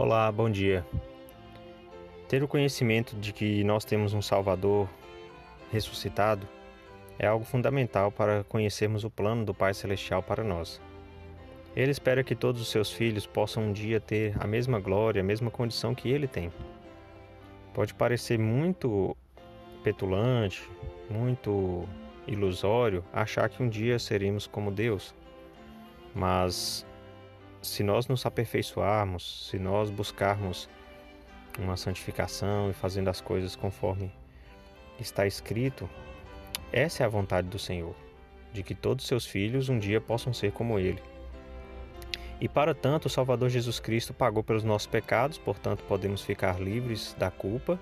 Olá, bom dia. Ter o conhecimento de que nós temos um Salvador ressuscitado é algo fundamental para conhecermos o plano do Pai Celestial para nós. Ele espera que todos os seus filhos possam um dia ter a mesma glória, a mesma condição que ele tem. Pode parecer muito petulante, muito ilusório achar que um dia seremos como Deus, mas se nós nos aperfeiçoarmos, se nós buscarmos uma santificação e fazendo as coisas conforme está escrito, essa é a vontade do Senhor, de que todos seus filhos um dia possam ser como ele. E para tanto, o Salvador Jesus Cristo pagou pelos nossos pecados, portanto, podemos ficar livres da culpa.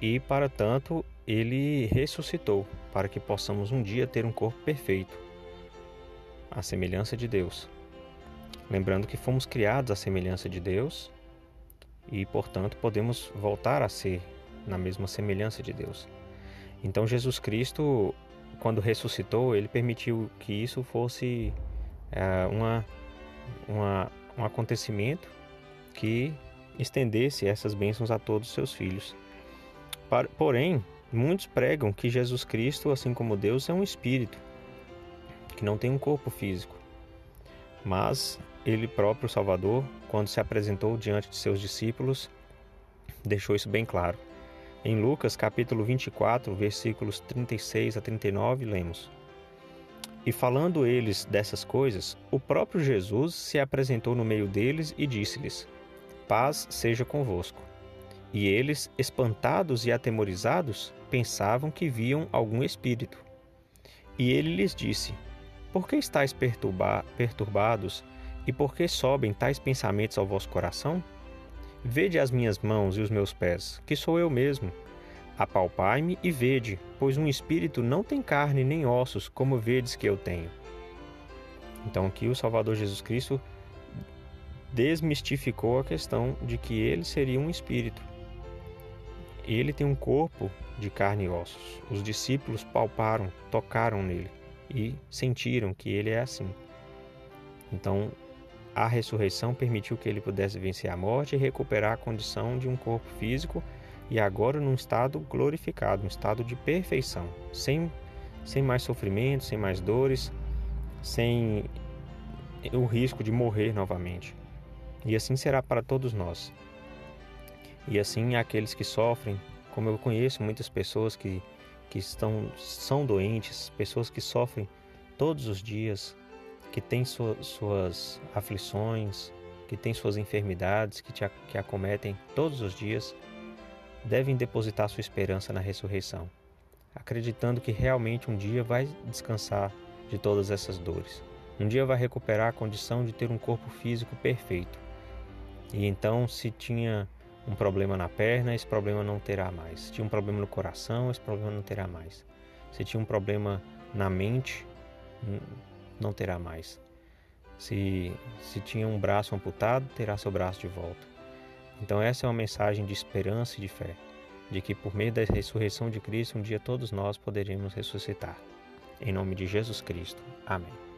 E para tanto, ele ressuscitou, para que possamos um dia ter um corpo perfeito, à semelhança de Deus. Lembrando que fomos criados à semelhança de Deus e, portanto, podemos voltar a ser na mesma semelhança de Deus. Então, Jesus Cristo, quando ressuscitou, ele permitiu que isso fosse é, uma, uma, um acontecimento que estendesse essas bênçãos a todos os seus filhos. Porém, muitos pregam que Jesus Cristo, assim como Deus, é um espírito, que não tem um corpo físico. Mas ele próprio, Salvador, quando se apresentou diante de seus discípulos, deixou isso bem claro. Em Lucas capítulo 24, versículos 36 a 39, lemos: E falando eles dessas coisas, o próprio Jesus se apresentou no meio deles e disse-lhes: Paz seja convosco. E eles, espantados e atemorizados, pensavam que viam algum espírito. E ele lhes disse: Por que estáis perturba perturbados e por que sobem tais pensamentos ao vosso coração? Vede as minhas mãos e os meus pés, que sou eu mesmo. Apalpai-me e vede, pois um espírito não tem carne nem ossos, como vedes que eu tenho. Então aqui o Salvador Jesus Cristo desmistificou a questão de que ele seria um espírito. Ele tem um corpo de carne e ossos. Os discípulos palparam, tocaram nele e sentiram que ele é assim. Então, a ressurreição permitiu que ele pudesse vencer a morte e recuperar a condição de um corpo físico e agora num estado glorificado, um estado de perfeição, sem, sem mais sofrimento, sem mais dores, sem o risco de morrer novamente. E assim será para todos nós. E assim aqueles que sofrem, como eu conheço muitas pessoas que, que estão, são doentes, pessoas que sofrem todos os dias, que tem suas aflições, que tem suas enfermidades, que, te, que acometem todos os dias, devem depositar sua esperança na ressurreição, acreditando que realmente um dia vai descansar de todas essas dores. Um dia vai recuperar a condição de ter um corpo físico perfeito. E então, se tinha um problema na perna, esse problema não terá mais. Se tinha um problema no coração, esse problema não terá mais. Se tinha um problema na mente, não terá mais. Se, se tinha um braço amputado, terá seu braço de volta. Então, essa é uma mensagem de esperança e de fé, de que por meio da ressurreição de Cristo, um dia todos nós poderemos ressuscitar. Em nome de Jesus Cristo. Amém.